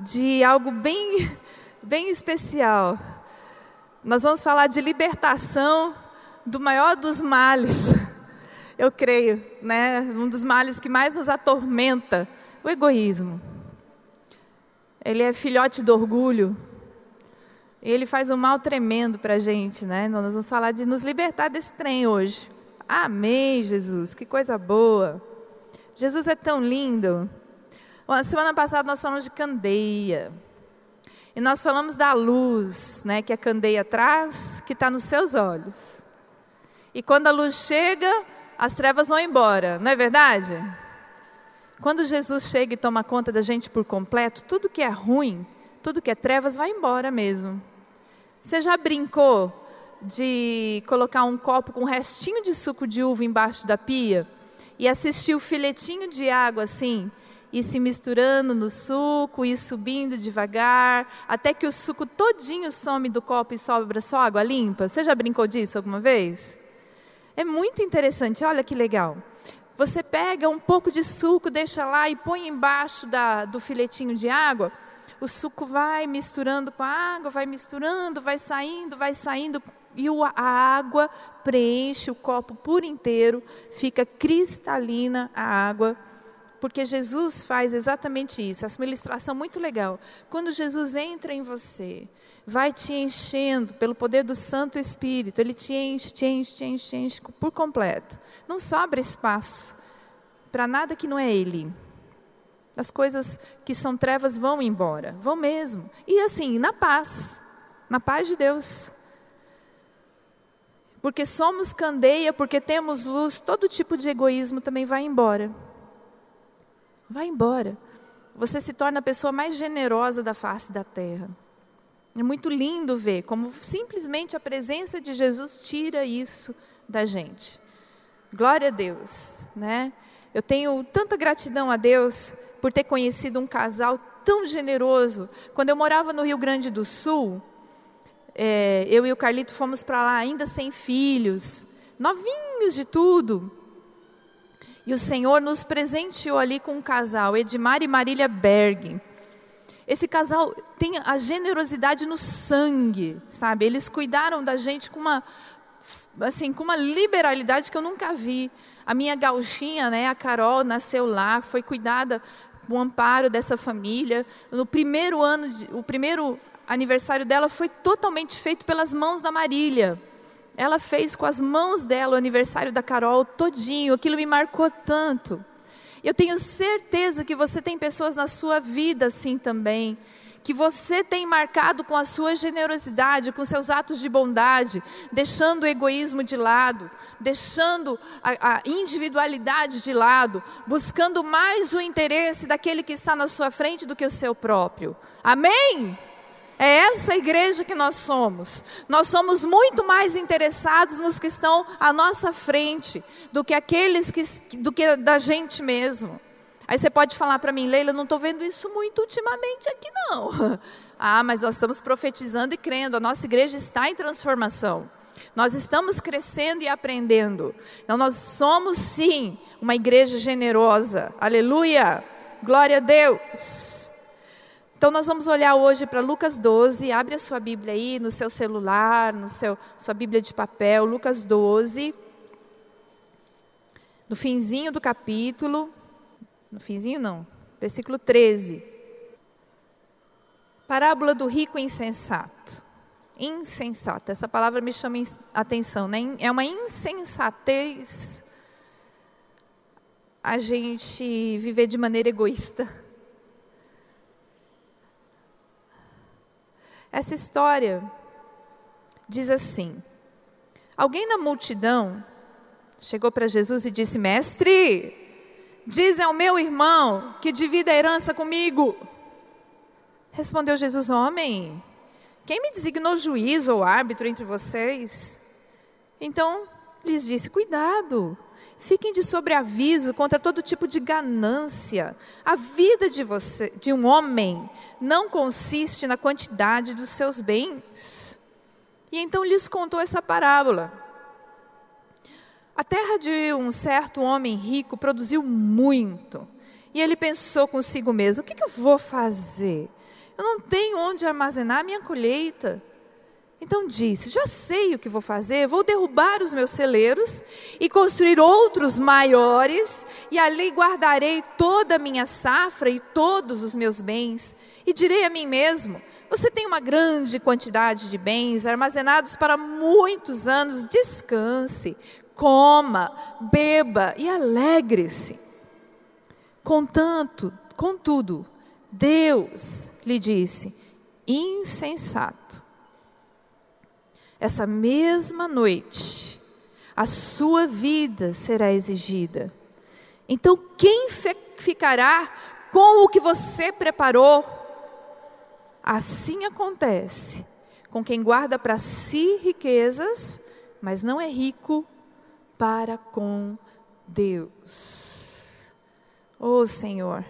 de algo bem, bem especial. Nós vamos falar de libertação do maior dos males, eu creio, né? Um dos males que mais nos atormenta, o egoísmo. Ele é filhote do orgulho. E ele faz um mal tremendo para a gente, né? Nós vamos falar de nos libertar desse trem hoje. Amém, Jesus, que coisa boa. Jesus é tão lindo. Bom, semana passada nós falamos de candeia. E nós falamos da luz, né, que a candeia traz, que está nos seus olhos. E quando a luz chega, as trevas vão embora, não é verdade? Quando Jesus chega e toma conta da gente por completo, tudo que é ruim, tudo que é trevas vai embora mesmo. Você já brincou de colocar um copo com um restinho de suco de uva embaixo da pia e assistir o filetinho de água assim? E se misturando no suco e subindo devagar, até que o suco todinho some do copo e sobra só água limpa. Você já brincou disso alguma vez? É muito interessante, olha que legal. Você pega um pouco de suco, deixa lá e põe embaixo da, do filetinho de água. O suco vai misturando com a água, vai misturando, vai saindo, vai saindo, e a água preenche o copo por inteiro, fica cristalina a água porque Jesus faz exatamente isso. Essa é uma ilustração muito legal. Quando Jesus entra em você, vai te enchendo pelo poder do Santo Espírito, ele te enche, te enche, te enche, te enche por completo. Não sobra espaço para nada que não é Ele. As coisas que são trevas vão embora, vão mesmo. E assim, na paz, na paz de Deus. Porque somos candeia, porque temos luz, todo tipo de egoísmo também vai embora. Vai embora. Você se torna a pessoa mais generosa da face da terra. É muito lindo ver como simplesmente a presença de Jesus tira isso da gente. Glória a Deus, né? Eu tenho tanta gratidão a Deus por ter conhecido um casal tão generoso. Quando eu morava no Rio Grande do Sul, é, eu e o Carlito fomos para lá ainda sem filhos, novinhos de tudo. E o Senhor nos presenteou ali com um casal, Edmar e Marília Berg. Esse casal tem a generosidade no sangue, sabe? Eles cuidaram da gente com uma, assim, com uma liberalidade que eu nunca vi. A minha gauchinha, né, a Carol, nasceu lá, foi cuidada o amparo dessa família. No primeiro ano, o primeiro aniversário dela foi totalmente feito pelas mãos da Marília. Ela fez com as mãos dela o aniversário da Carol todinho. Aquilo me marcou tanto. Eu tenho certeza que você tem pessoas na sua vida assim também, que você tem marcado com a sua generosidade, com seus atos de bondade, deixando o egoísmo de lado, deixando a, a, individualidade de lado, buscando mais o interesse daquele que está na sua frente do que o seu próprio. Amém? É essa igreja que nós somos. Nós somos muito mais interessados nos que estão à nossa frente do que aqueles que do que da gente mesmo. Aí você pode falar para mim, Leila, não estou vendo isso muito ultimamente aqui não. Ah, mas nós estamos profetizando e crendo. A nossa igreja está em transformação. Nós estamos crescendo e aprendendo. Então nós somos sim uma igreja generosa. Aleluia! Glória a Deus. Então nós vamos olhar hoje para Lucas 12, abre a sua Bíblia aí no seu celular, no seu sua Bíblia de papel, Lucas 12. No finzinho do capítulo, no finzinho não, versículo 13. Parábola do rico insensato. Insensato, essa palavra me chama atenção, né? É uma insensatez a gente viver de maneira egoísta Essa história diz assim: Alguém na multidão chegou para Jesus e disse: Mestre, diz ao meu irmão que divida a herança comigo. Respondeu Jesus: Homem, quem me designou juiz ou árbitro entre vocês? Então lhes disse: Cuidado, fiquem de sobreaviso contra todo tipo de ganância. A vida de, você, de um homem não consiste na quantidade dos seus bens. E então lhes contou essa parábola. A terra de um certo homem rico produziu muito. E ele pensou consigo mesmo: o que, que eu vou fazer? Eu não tenho onde armazenar minha colheita. Então disse: Já sei o que vou fazer, vou derrubar os meus celeiros e construir outros maiores, e ali guardarei toda a minha safra e todos os meus bens. E direi a mim mesmo: Você tem uma grande quantidade de bens armazenados para muitos anos, descanse, coma, beba e alegre-se. Contanto, contudo, Deus lhe disse: insensato. Essa mesma noite, a sua vida será exigida. Então, quem ficará com o que você preparou? Assim acontece com quem guarda para si riquezas, mas não é rico para com Deus. Oh Senhor,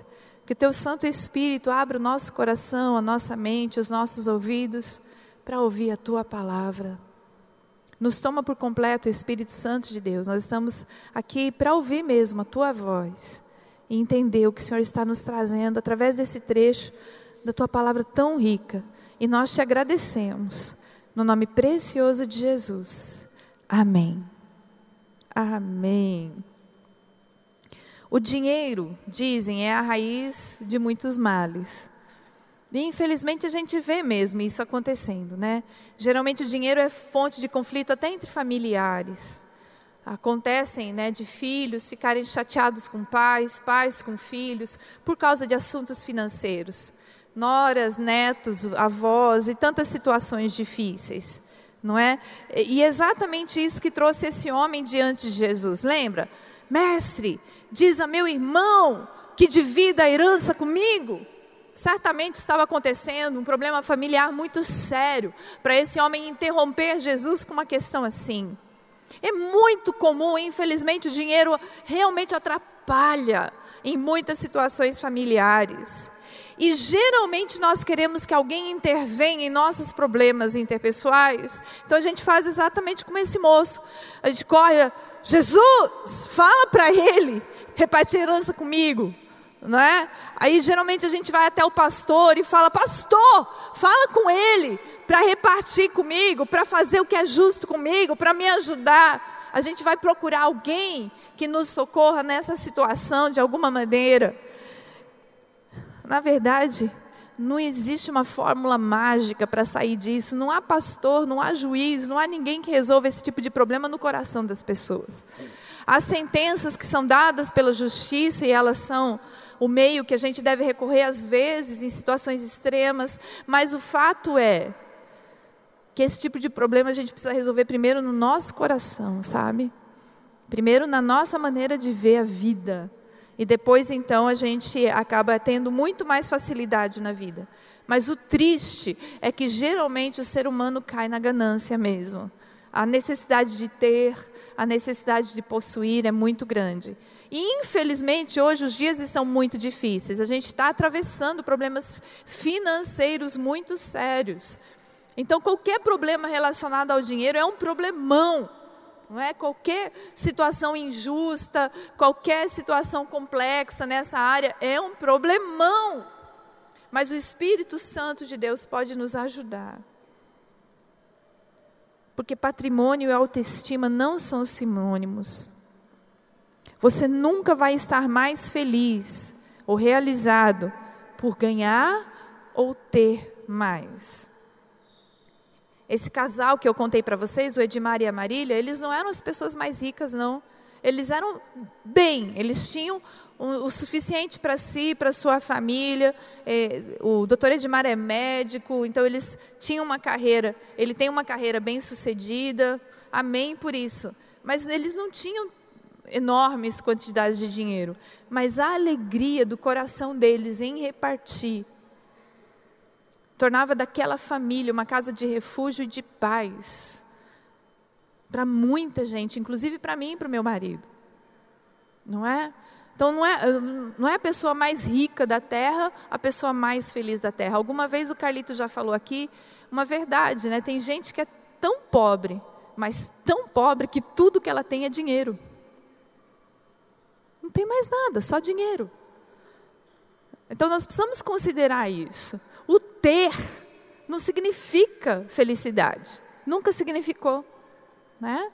que o teu Santo Espírito abra o nosso coração, a nossa mente, os nossos ouvidos para ouvir a tua palavra. Nos toma por completo Espírito Santo de Deus. Nós estamos aqui para ouvir mesmo a tua voz e entender o que o Senhor está nos trazendo através desse trecho da tua palavra tão rica. E nós te agradecemos no nome precioso de Jesus. Amém. Amém. O dinheiro, dizem, é a raiz de muitos males. E infelizmente a gente vê mesmo isso acontecendo, né? Geralmente o dinheiro é fonte de conflito até entre familiares. Acontecem, né, de filhos ficarem chateados com pais, pais com filhos, por causa de assuntos financeiros. Noras, netos, avós e tantas situações difíceis, não é? E é exatamente isso que trouxe esse homem diante de Jesus. Lembra? Mestre, diz a meu irmão que divida a herança comigo. Certamente estava acontecendo um problema familiar muito sério para esse homem interromper Jesus com uma questão assim. É muito comum, infelizmente, o dinheiro realmente atrapalha em muitas situações familiares. E geralmente nós queremos que alguém intervenha em nossos problemas interpessoais. Então a gente faz exatamente como esse moço. A gente corre, Jesus, fala para ele repartir herança comigo, não é? Aí geralmente a gente vai até o pastor e fala: Pastor, fala com ele para repartir comigo, para fazer o que é justo comigo, para me ajudar. A gente vai procurar alguém que nos socorra nessa situação de alguma maneira. Na verdade, não existe uma fórmula mágica para sair disso. Não há pastor, não há juiz, não há ninguém que resolva esse tipo de problema no coração das pessoas. Há sentenças que são dadas pela justiça e elas são o meio que a gente deve recorrer às vezes em situações extremas, mas o fato é que esse tipo de problema a gente precisa resolver primeiro no nosso coração, sabe? Primeiro na nossa maneira de ver a vida. E depois, então, a gente acaba tendo muito mais facilidade na vida. Mas o triste é que geralmente o ser humano cai na ganância mesmo. A necessidade de ter, a necessidade de possuir é muito grande. Infelizmente hoje os dias estão muito difíceis. A gente está atravessando problemas financeiros muito sérios. Então qualquer problema relacionado ao dinheiro é um problemão não é? Qualquer situação injusta, qualquer situação complexa nessa área é um problemão. Mas o Espírito Santo de Deus pode nos ajudar. Porque patrimônio e autoestima não são sinônimos. Você nunca vai estar mais feliz ou realizado por ganhar ou ter mais. Esse casal que eu contei para vocês, o Edmar e a Marília, eles não eram as pessoas mais ricas, não. Eles eram bem, eles tinham o, suficiente para si, para sua família. É, o doutor Edmar é médico, então eles tinham uma carreira, ele tem uma carreira bem sucedida, amém por isso. Mas eles não tinham enormes quantidades de dinheiro, mas a alegria do coração deles em repartir tornava daquela família uma casa de refúgio e de paz para muita gente, inclusive para mim e para o meu marido. Não é? Então não é, não é a pessoa mais rica da terra, a pessoa mais feliz da terra. Alguma vez o Carlito já falou aqui uma verdade, né? Tem gente que é tão pobre, mas tão pobre que tudo que ela tem é dinheiro. Não tem mais nada, só dinheiro. Então nós precisamos considerar isso. O ter não significa felicidade. Nunca significou. Né?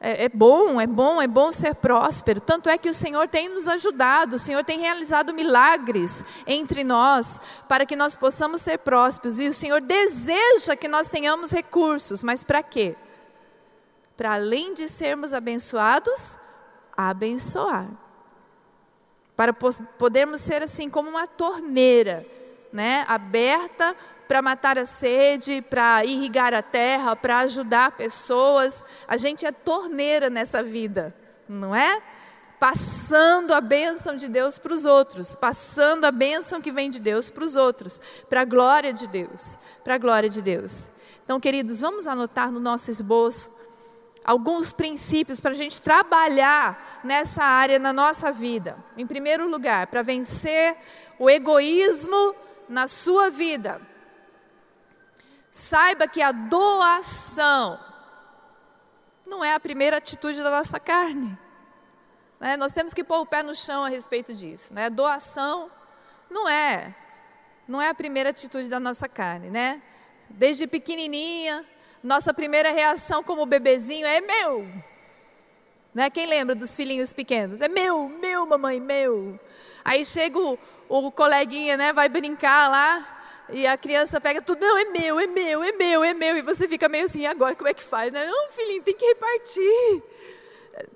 É, é, bom, é bom, é bom ser próspero. Tanto é que o Senhor tem nos ajudado, o Senhor tem realizado milagres entre nós para que nós possamos ser prósperos. E o Senhor deseja que nós tenhamos recursos, mas para quê? Para além de sermos abençoados, abençoar para podermos ser assim como uma torneira, né, aberta para matar a sede, para irrigar a terra, para ajudar pessoas. A gente é torneira nessa vida, não é? Passando a bênção de Deus para os outros, passando a bênção que vem de Deus para os outros, para a glória de Deus, para a glória de Deus. Então, queridos, vamos anotar no nosso esboço alguns princípios para a gente trabalhar nessa área na nossa vida. Em primeiro lugar, para vencer o egoísmo na sua vida. Saiba que a doação não é a primeira atitude da nossa carne. Né? Nós temos que pôr o pé no chão a respeito disso. Né? Doação não é, não é a primeira atitude da nossa carne, né? Desde pequenininha, nossa primeira reação como bebezinho é meu. Né? Quem lembra dos filhinhos pequenos? É meu, meu, mamãe, meu. Aí chega o, o coleguinha, né, vai brincar lá, e a criança pega tudo, não, é meu, é meu, é meu, é meu. E você fica meio assim, agora como é que faz? Né? Não, filhinho, tem que repartir.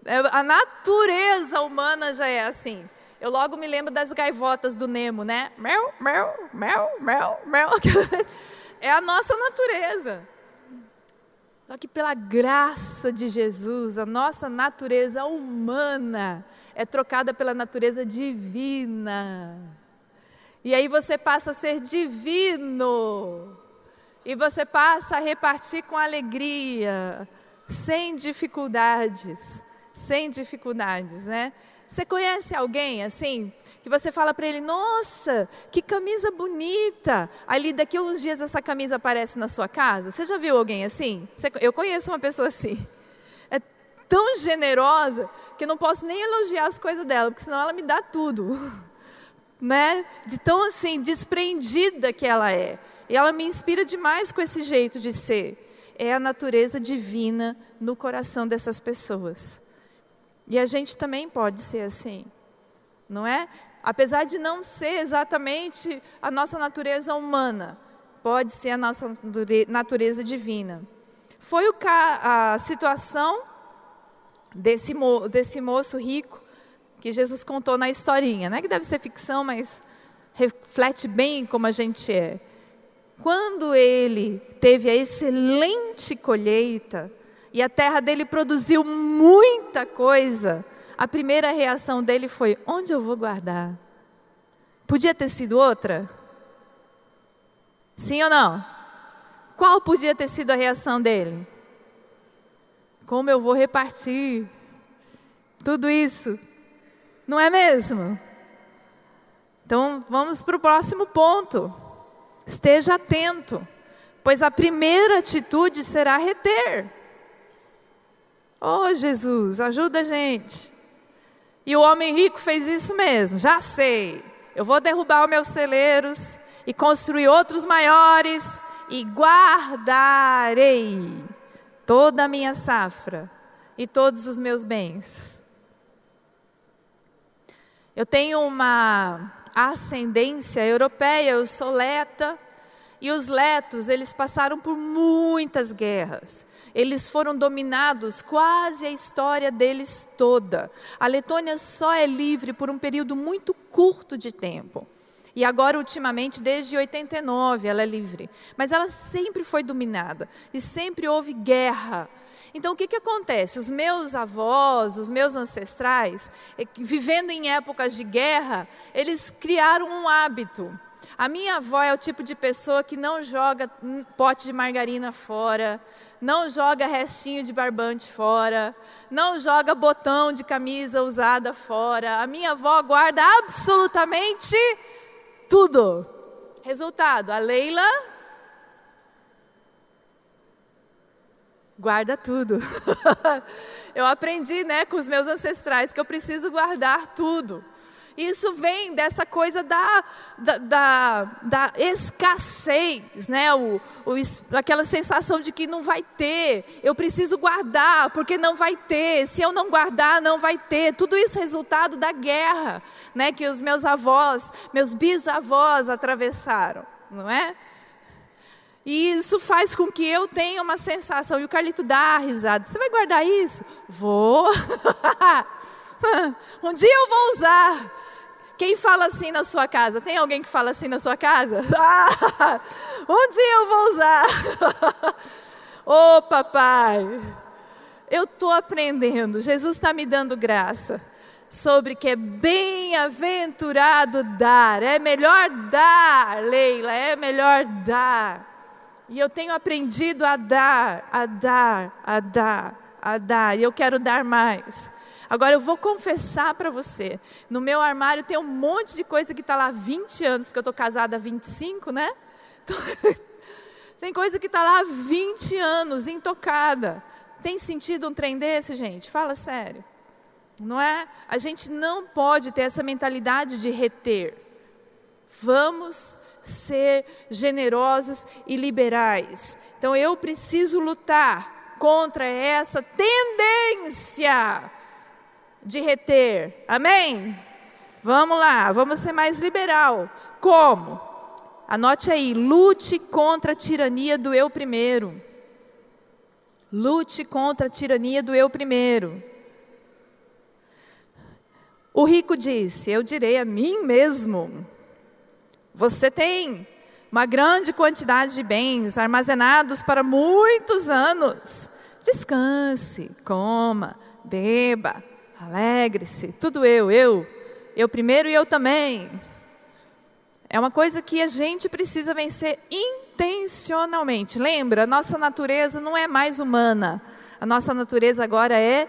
É, a natureza humana já é assim. Eu logo me lembro das gaivotas do Nemo, né? Mel, mel, mel, mel, mel. É a nossa natureza. Só que pela graça de Jesus, a nossa natureza humana é trocada pela natureza divina. E aí você passa a ser divino. E você passa a repartir com alegria, sem dificuldades, sem dificuldades, né? Você conhece alguém assim que você fala para ele: Nossa, que camisa bonita! Ali daqui a uns dias essa camisa aparece na sua casa. Você já viu alguém assim? eu conheço uma pessoa assim. É tão generosa que não posso nem elogiar as coisas dela, porque senão ela me dá tudo. Né? De tão assim desprendida que ela é. E ela me inspira demais com esse jeito de ser. É a natureza divina no coração dessas pessoas. E a gente também pode ser assim, não é? Apesar de não ser exatamente a nossa natureza humana, pode ser a nossa natureza divina. Foi a situação desse, mo desse moço rico que Jesus contou na historinha, né? Que deve ser ficção, mas reflete bem como a gente é. Quando ele teve a excelente colheita e a terra dele produziu muita coisa, a primeira reação dele foi: onde eu vou guardar? Podia ter sido outra? Sim ou não? Qual podia ter sido a reação dele? Como eu vou repartir tudo isso? Não é mesmo? Então vamos para o próximo ponto. Esteja atento, pois a primeira atitude será reter. Oh Jesus, ajuda a gente. E o homem rico fez isso mesmo, já sei. Eu vou derrubar os meus celeiros e construir outros maiores e guardarei toda a minha safra e todos os meus bens. Eu tenho uma ascendência europeia, eu sou leta, e os letos, eles passaram por muitas guerras. Eles foram dominados quase a história deles toda. A Letônia só é livre por um período muito curto de tempo. E agora, ultimamente, desde 89, ela é livre. Mas ela sempre foi dominada e sempre houve guerra. Então, o que, que acontece? Os meus avós, os meus ancestrais, eh, vivendo em épocas de guerra, eles criaram um hábito A minha avó é o tipo de pessoa que não joga pote de margarina fora, não joga restinho de barbante fora, não joga botão de camisa usada fora. A minha avó guarda absolutamente tudo. Resultado: a Leila guarda tudo. eu aprendi, né, com os meus ancestrais que eu preciso guardar tudo. Isso vem dessa coisa da, da, da, da escassez, né? O, o, aquela sensação de que não vai ter, eu preciso guardar, porque não vai ter, se eu não guardar, não vai ter. Tudo isso é resultado da guerra né, que os meus avós, meus bisavós atravessaram, não é? E isso faz com que eu tenha uma sensação. E o Carlito dá risada. Você vai guardar isso? Vou. um dia eu vou usar. Quem fala assim na sua casa? Tem alguém que fala assim na sua casa? um dia eu vou usar. Ô oh, papai, eu estou aprendendo. Jesus está me dando graça sobre que é bem-aventurado dar. É melhor dar, Leila, é melhor dar. E eu tenho aprendido a dar, a dar, a dar, a dar. E eu quero dar mais. Agora eu vou confessar para você, no meu armário tem um monte de coisa que está lá há 20 anos, porque eu estou casada há 25, né? Tem coisa que está lá há 20 anos, intocada. Tem sentido um trem desse, gente? Fala sério. Não é? A gente não pode ter essa mentalidade de reter. Vamos ser generosos e liberais. Então eu preciso lutar contra essa tendência de reter. Amém? Vamos lá, vamos ser mais liberal. Como? Anote aí, lute contra a tirania do eu primeiro. Lute contra a tirania do eu primeiro. O rico disse: Eu direi a mim mesmo: Você tem uma grande quantidade de bens armazenados para muitos anos. Descanse, coma, beba, Alegre-se. Tudo eu, eu. Eu primeiro e eu também. É uma coisa que a gente precisa vencer intencionalmente. Lembra, nossa natureza não é mais humana. A nossa natureza agora é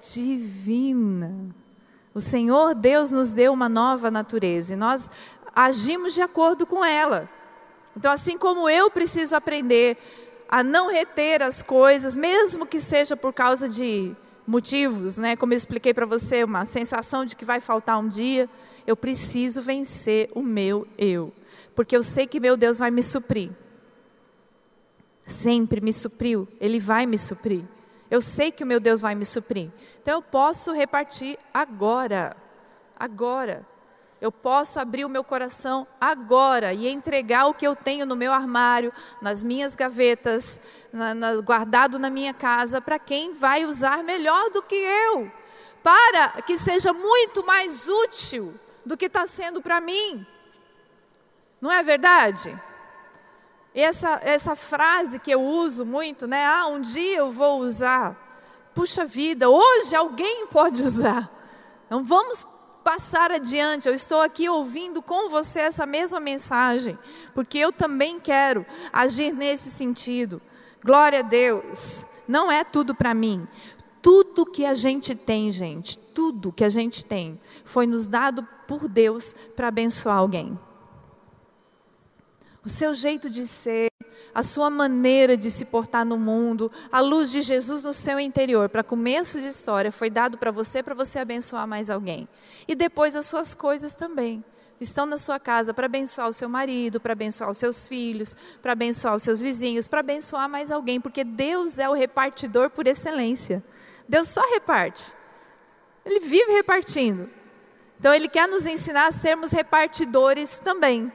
divina. O Senhor Deus nos deu uma nova natureza e nós agimos de acordo com ela. Então, assim como eu preciso aprender a não reter as coisas, mesmo que seja por causa de motivos, né? Como eu expliquei para você, uma sensação de que vai faltar um dia, eu preciso vencer o meu eu, porque eu sei que meu Deus vai me suprir. Sempre me supriu, ele vai me suprir. Eu sei que o meu Deus vai me suprir. Então eu posso repartir agora. Agora. Eu posso abrir o meu coração agora e entregar o que eu tenho no meu armário, nas minhas gavetas, na, na, guardado na minha casa, para quem vai usar melhor do que eu, para que seja muito mais útil do que está sendo para mim. Não é verdade? Essa, essa frase que eu uso muito, né? Ah, um dia eu vou usar. Puxa vida, hoje alguém pode usar. Então vamos passar adiante. Eu estou aqui ouvindo com você essa mesma mensagem, porque eu também quero agir nesse sentido. Glória a Deus. Não é tudo para mim. Tudo que a gente tem, gente, tudo que a gente tem, foi nos dado por Deus para abençoar alguém. O seu jeito de ser, a sua maneira de se portar no mundo, a luz de Jesus no seu interior, para começo de história, foi dado para você, para você abençoar mais alguém. E depois as suas coisas também estão na sua casa para abençoar o seu marido, para abençoar os seus filhos, para abençoar os seus vizinhos, para abençoar mais alguém, porque Deus é o repartidor por excelência. Deus só reparte. Ele vive repartindo. Então ele quer nos ensinar a sermos repartidores também.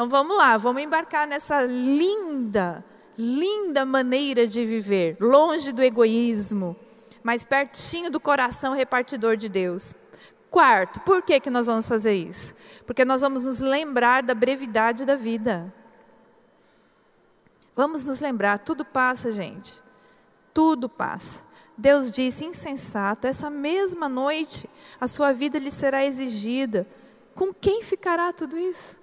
Então vamos lá, vamos embarcar nessa linda, linda maneira de viver, longe do egoísmo, mas pertinho do coração repartidor de Deus. Quarto, por que, que nós vamos fazer isso? Porque nós vamos nos lembrar da brevidade da vida. Vamos nos lembrar, tudo passa, gente. Tudo passa. Deus disse, insensato, essa mesma noite a sua vida lhe será exigida. Com quem ficará tudo isso?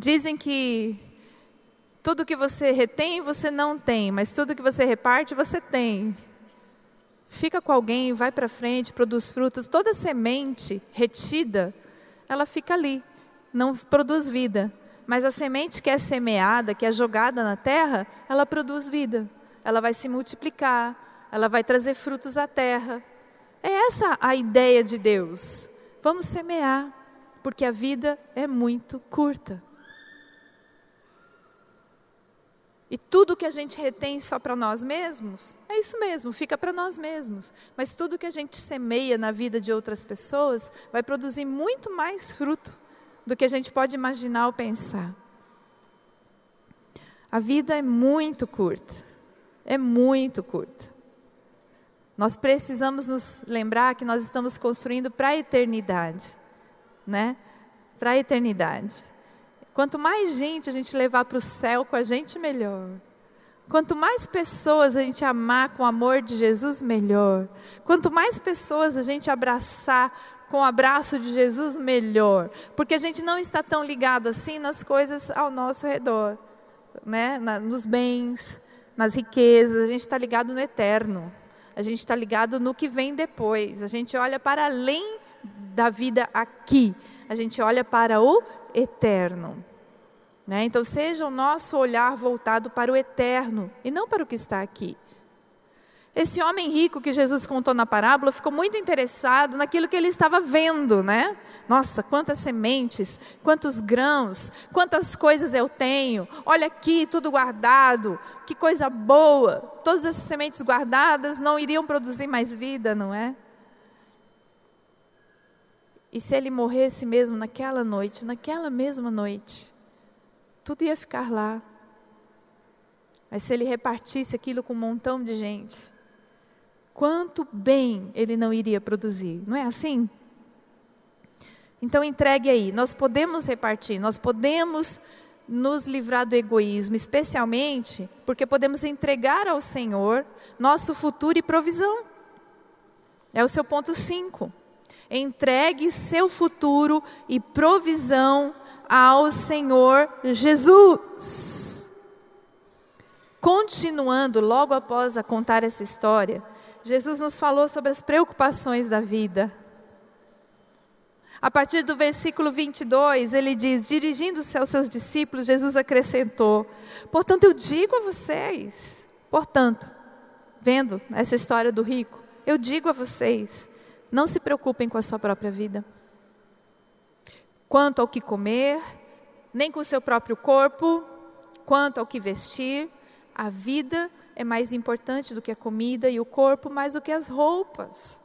Dizem que tudo que você retém, você não tem, mas tudo que você reparte, você tem. Fica com alguém, vai para frente, produz frutos. Toda semente retida, ela fica ali, não produz vida. Mas a semente que é semeada, que é jogada na terra, ela produz vida. Ela vai se multiplicar, ela vai trazer frutos à terra. É essa a ideia de Deus. Vamos semear, porque a vida é muito curta. E tudo que a gente retém só para nós mesmos, é isso mesmo, fica para nós mesmos. Mas tudo que a gente semeia na vida de outras pessoas vai produzir muito mais fruto do que a gente pode imaginar ou pensar. A vida é muito curta, é muito curta. Nós precisamos nos lembrar que nós estamos construindo para a eternidade, né? Para a eternidade. Quanto mais gente a gente levar para o céu com a gente, melhor. Quanto mais pessoas a gente amar com o amor de Jesus, melhor. Quanto mais pessoas a gente abraçar com o abraço de Jesus, melhor. Porque a gente não está tão ligado assim nas coisas ao nosso redor, né? Na, nos bens, nas riquezas, a gente está ligado no eterno. A gente está ligado no que vem depois. A gente olha para além da vida aqui. A gente olha para o eterno. Né? Então, seja o nosso olhar voltado para o eterno e não para o que está aqui. Esse homem rico que Jesus contou na parábola ficou muito interessado naquilo que ele estava vendo, né? Nossa, quantas sementes, quantos grãos, quantas coisas eu tenho. Olha aqui, tudo guardado. Que coisa boa. Todas essas sementes guardadas não iriam produzir mais vida, não é? E se ele morresse mesmo naquela noite, naquela mesma noite, tudo ia ficar lá. Mas se ele repartisse aquilo com um montão de gente, quanto bem ele não iria produzir, não é assim? Então entregue aí, nós podemos repartir, nós podemos nos livrar do egoísmo, especialmente porque podemos entregar ao Senhor nosso futuro e provisão. É o seu ponto 5. Entregue seu futuro e provisão ao Senhor Jesus. Continuando, logo após a contar essa história, Jesus nos falou sobre as preocupações da vida. A partir do versículo 22, ele diz: dirigindo-se aos seus discípulos, Jesus acrescentou: Portanto, eu digo a vocês, portanto, vendo essa história do rico, eu digo a vocês, não se preocupem com a sua própria vida. Quanto ao que comer, nem com o seu próprio corpo, quanto ao que vestir, a vida é mais importante do que a comida e o corpo mais do que as roupas.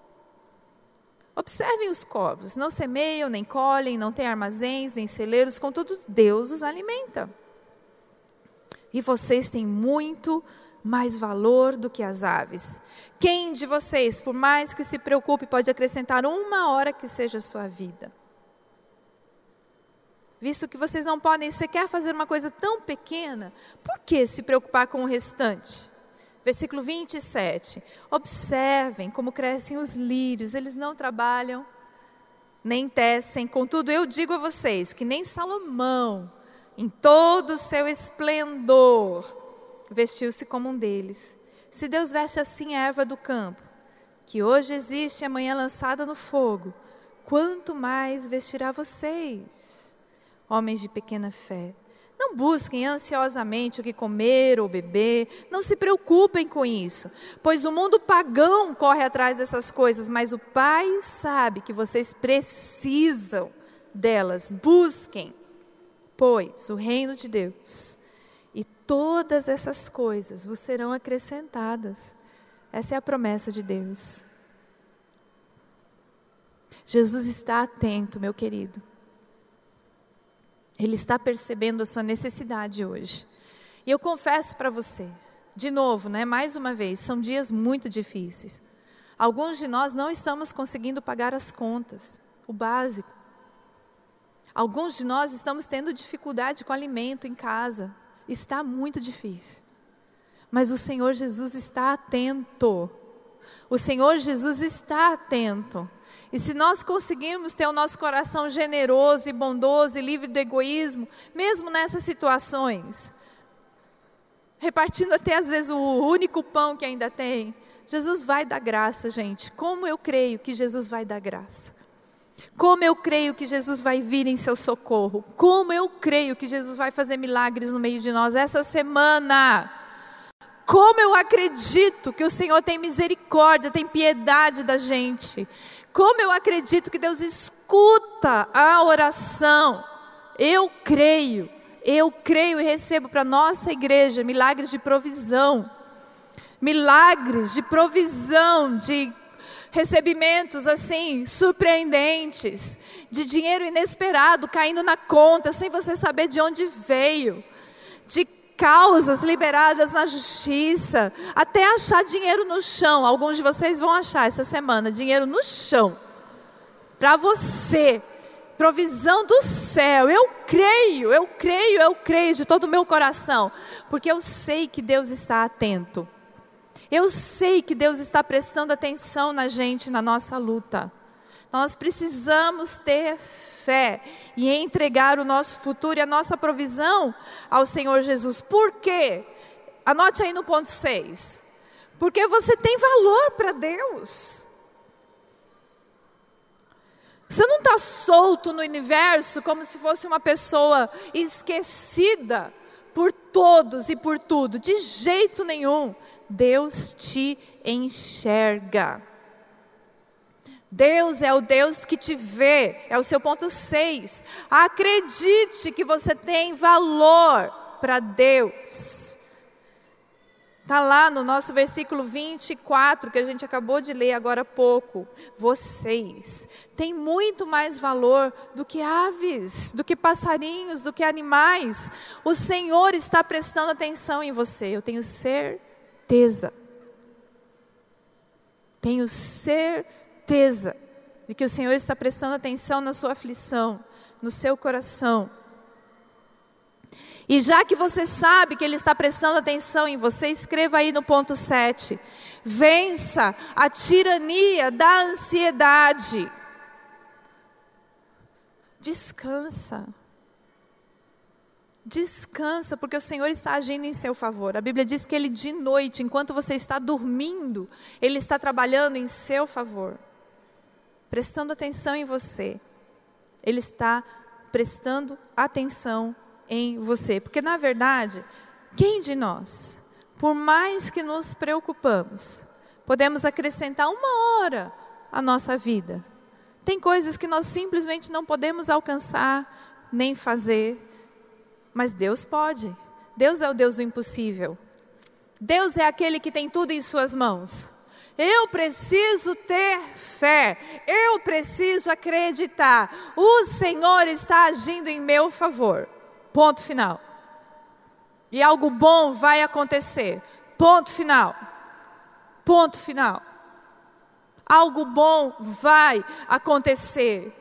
Observem os corvos, não semeiam, nem colhem, não têm armazéns, nem celeiros, contudo Deus os alimenta. E vocês têm muito mais valor do que as aves. Quem de vocês, por mais que se preocupe, pode acrescentar uma hora que seja a sua vida? Visto que vocês não podem sequer fazer uma coisa tão pequena, por que se preocupar com o restante? Versículo 27. Observem como crescem os lírios, eles não trabalham, nem tecem. Contudo, eu digo a vocês que nem Salomão, em todo o seu esplendor, vestiu-se como um deles. Se Deus veste assim a erva do campo, que hoje existe e amanhã lançada no fogo, quanto mais vestirá vocês, homens de pequena fé. Não busquem ansiosamente o que comer ou beber, não se preocupem com isso, pois o mundo pagão corre atrás dessas coisas, mas o Pai sabe que vocês precisam delas. Busquem, pois, o reino de Deus todas essas coisas vos serão acrescentadas. Essa é a promessa de Deus. Jesus está atento, meu querido. Ele está percebendo a sua necessidade hoje. E eu confesso para você, de novo, né, mais uma vez, são dias muito difíceis. Alguns de nós não estamos conseguindo pagar as contas, o básico. Alguns de nós estamos tendo dificuldade com alimento em casa, Está muito difícil. Mas o Senhor Jesus está atento. O Senhor Jesus está atento. E se nós conseguirmos ter o nosso coração generoso e bondoso e livre do egoísmo, mesmo nessas situações, repartindo até às vezes o único pão que ainda tem, Jesus vai dar graça, gente. Como eu creio que Jesus vai dar graça. Como eu creio que Jesus vai vir em seu socorro. Como eu creio que Jesus vai fazer milagres no meio de nós essa semana. Como eu acredito que o Senhor tem misericórdia, tem piedade da gente. Como eu acredito que Deus escuta a oração. Eu creio, eu creio e recebo para nossa igreja milagres de provisão. Milagres de provisão, de recebimentos assim surpreendentes, de dinheiro inesperado caindo na conta sem você saber de onde veio, de causas liberadas na justiça, até achar dinheiro no chão. Alguns de vocês vão achar essa semana dinheiro no chão. Para você, provisão do céu. Eu creio, eu creio, eu creio de todo o meu coração, porque eu sei que Deus está atento. Eu sei que Deus está prestando atenção na gente, na nossa luta. Nós precisamos ter fé e entregar o nosso futuro e a nossa provisão ao Senhor Jesus. Por quê? Anote aí no ponto 6. Porque você tem valor para Deus. Você não está solto no universo como se fosse uma pessoa esquecida por todos e por tudo. De jeito nenhum. Deus te enxerga. Deus é o Deus que te vê, é o seu ponto 6. Acredite que você tem valor para Deus. Está lá no nosso versículo 24, que a gente acabou de ler agora há pouco. Vocês têm muito mais valor do que aves, do que passarinhos, do que animais. O Senhor está prestando atenção em você, eu tenho certeza. Tenho certeza certeza de que o Senhor está prestando atenção na sua aflição, no seu coração. E já que você sabe que Ele está prestando atenção em você, escreva aí no ponto 7. Vença a tirania da ansiedade. Descansa. Descansa, porque o Senhor está agindo em seu favor. A Bíblia diz que Ele, de noite, enquanto você está dormindo, Ele está trabalhando em seu favor prestando atenção em você. Ele está prestando atenção em você. Porque, na verdade, quem de nós, por mais que nos preocupamos, podemos acrescentar uma hora à nossa vida? Tem coisas que nós simplesmente não podemos alcançar nem fazer, mas Deus pode. Deus é o Deus do impossível. Deus é aquele que tem tudo em Suas mãos. Eu preciso ter fé, eu preciso acreditar. O Senhor está agindo em meu favor. Ponto final. E algo bom vai acontecer. Ponto final. Ponto final. Algo bom vai acontecer.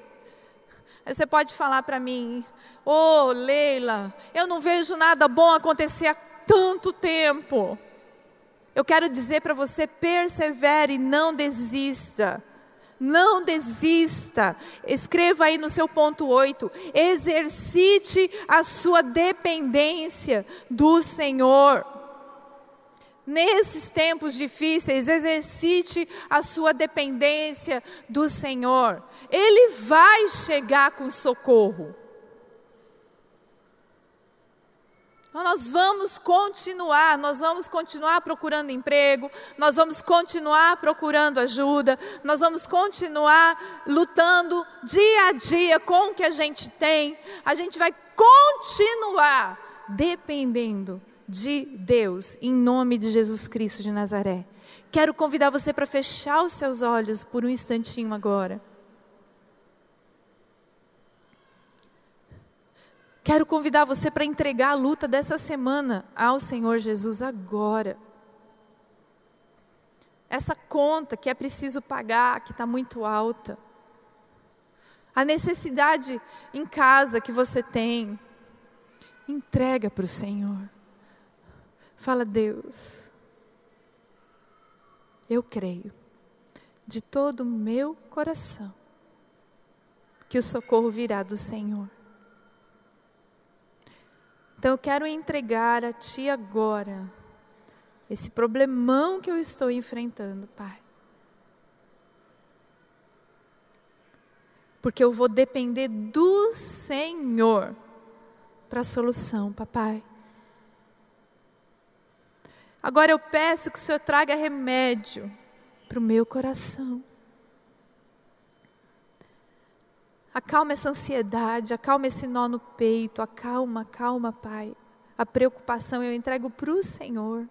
Aí você pode falar para mim, ô oh, Leila, eu não vejo nada bom acontecer há tanto tempo. Eu quero dizer para você: persevere, não desista. Não desista. Escreva aí no seu ponto 8. Exercite a sua dependência do Senhor. Nesses tempos difíceis, exercite a sua dependência do Senhor. Ele vai chegar com socorro. Então, nós vamos continuar, nós vamos continuar procurando emprego, nós vamos continuar procurando ajuda, nós vamos continuar lutando dia a dia com o que a gente tem, a gente vai continuar dependendo de Deus, em nome de Jesus Cristo de Nazaré. Quero convidar você para fechar os seus olhos por um instantinho agora. Quero convidar você para entregar a luta dessa semana ao Senhor Jesus agora. Essa conta que é preciso pagar, que está muito alta. A necessidade em casa que você tem. Entrega para o Senhor. Fala, Deus, eu creio de todo o meu coração que o socorro virá do Senhor. Então eu quero entregar a Ti agora esse problemão que eu estou enfrentando, Pai. Porque eu vou depender do Senhor para a solução, papai. Agora eu peço que o Senhor traga remédio para o meu coração. Acalma essa ansiedade, acalma esse nó no peito, acalma, acalma, Pai. A preocupação eu entrego para o Senhor.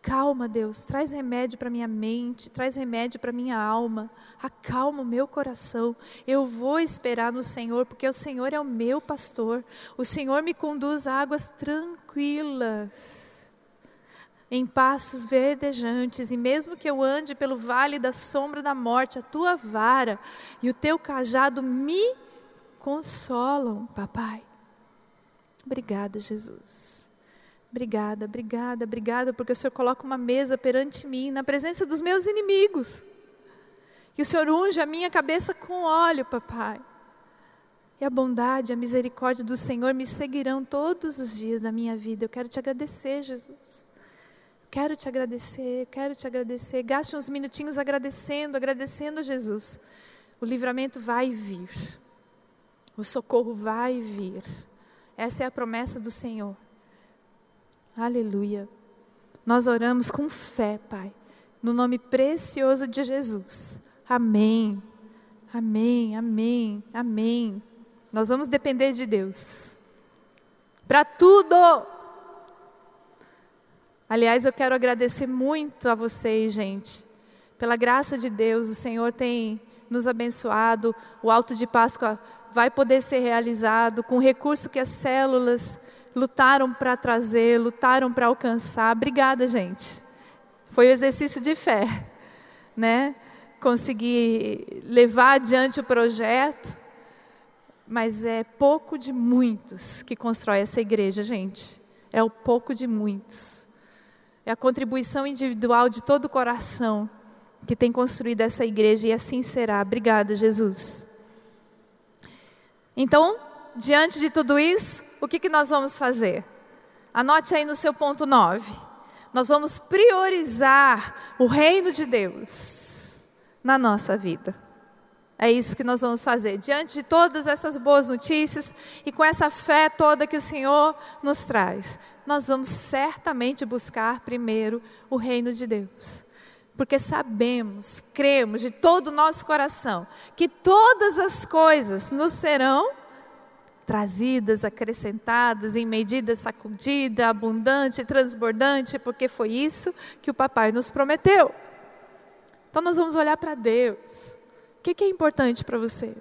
Calma, Deus, traz remédio para minha mente, traz remédio para minha alma, acalma o meu coração. Eu vou esperar no Senhor, porque o Senhor é o meu pastor. O Senhor me conduz a águas tranquilas, em passos verdejantes, e mesmo que eu ande pelo vale da sombra da morte, a tua vara e o teu cajado me consolam, papai. Obrigada, Jesus. Obrigada, obrigada, obrigada, porque o Senhor coloca uma mesa perante mim, na presença dos meus inimigos. E o Senhor unge a minha cabeça com óleo, papai. E a bondade, a misericórdia do Senhor me seguirão todos os dias da minha vida. Eu quero te agradecer, Jesus. Quero te agradecer, quero te agradecer. Gaste uns minutinhos agradecendo, agradecendo Jesus. O livramento vai vir. O socorro vai vir. Essa é a promessa do Senhor. Aleluia. Nós oramos com fé, Pai, no nome precioso de Jesus. Amém. Amém, amém, amém. Nós vamos depender de Deus. Para tudo. Aliás, eu quero agradecer muito a vocês, gente. Pela graça de Deus, o Senhor tem nos abençoado. O alto de Páscoa vai poder ser realizado com o recurso que as células lutaram para trazer, lutaram para alcançar. Obrigada, gente. Foi um exercício de fé, né? Conseguir levar adiante o projeto, mas é pouco de muitos que constrói essa igreja, gente. É o pouco de muitos. É a contribuição individual de todo o coração que tem construído essa igreja e assim será. Obrigada, Jesus. Então, diante de tudo isso, o que, que nós vamos fazer? Anote aí no seu ponto 9. Nós vamos priorizar o reino de Deus na nossa vida. É isso que nós vamos fazer. Diante de todas essas boas notícias e com essa fé toda que o Senhor nos traz, nós vamos certamente buscar primeiro o reino de Deus. Porque sabemos, cremos de todo o nosso coração que todas as coisas nos serão trazidas, acrescentadas em medida sacudida, abundante, transbordante, porque foi isso que o papai nos prometeu. Então nós vamos olhar para Deus. O que, que é importante para você?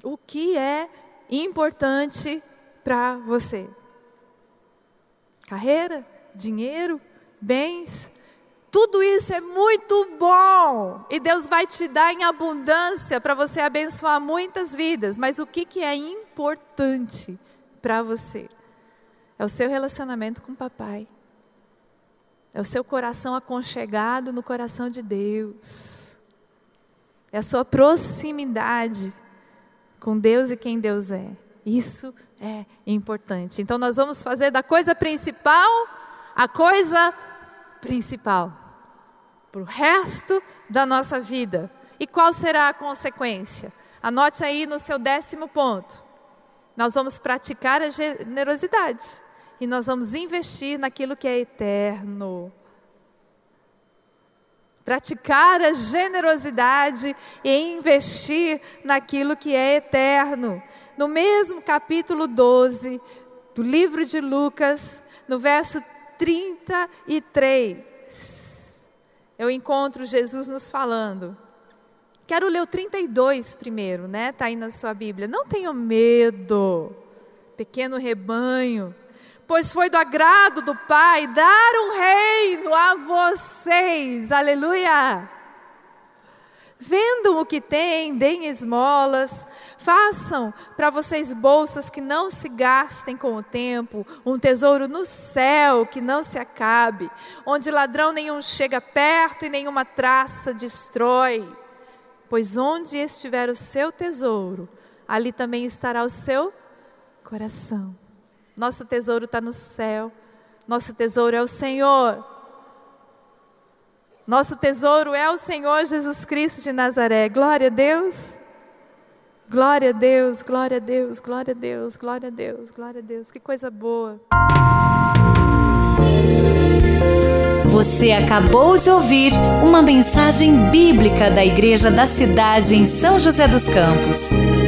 O que é importante para você? Carreira? Dinheiro? Bens? Tudo isso é muito bom e Deus vai te dar em abundância para você abençoar muitas vidas. Mas o que, que é importante para você? É o seu relacionamento com o papai. É o seu coração aconchegado no coração de Deus. É a sua proximidade com Deus e quem Deus é. Isso é importante. Então nós vamos fazer da coisa principal a coisa principal para o resto da nossa vida. E qual será a consequência? Anote aí no seu décimo ponto. Nós vamos praticar a generosidade e nós vamos investir naquilo que é eterno. Praticar a generosidade e investir naquilo que é eterno. No mesmo capítulo 12 do livro de Lucas, no verso 33, eu encontro Jesus nos falando. Quero ler o 32 primeiro, né? Está aí na sua Bíblia. Não tenham medo, pequeno rebanho, pois foi do agrado do Pai dar um reino a vocês. Aleluia! Vendam o que têm, deem esmolas, façam para vocês bolsas que não se gastem com o tempo, um tesouro no céu que não se acabe, onde ladrão nenhum chega perto e nenhuma traça destrói. Pois onde estiver o seu tesouro, ali também estará o seu coração. Nosso tesouro está no céu, nosso tesouro é o Senhor. Nosso tesouro é o Senhor Jesus Cristo de Nazaré. Glória a Deus. Glória a Deus, glória a Deus, glória a Deus, glória a Deus, glória a Deus. Que coisa boa. Você acabou de ouvir uma mensagem bíblica da Igreja da Cidade em São José dos Campos.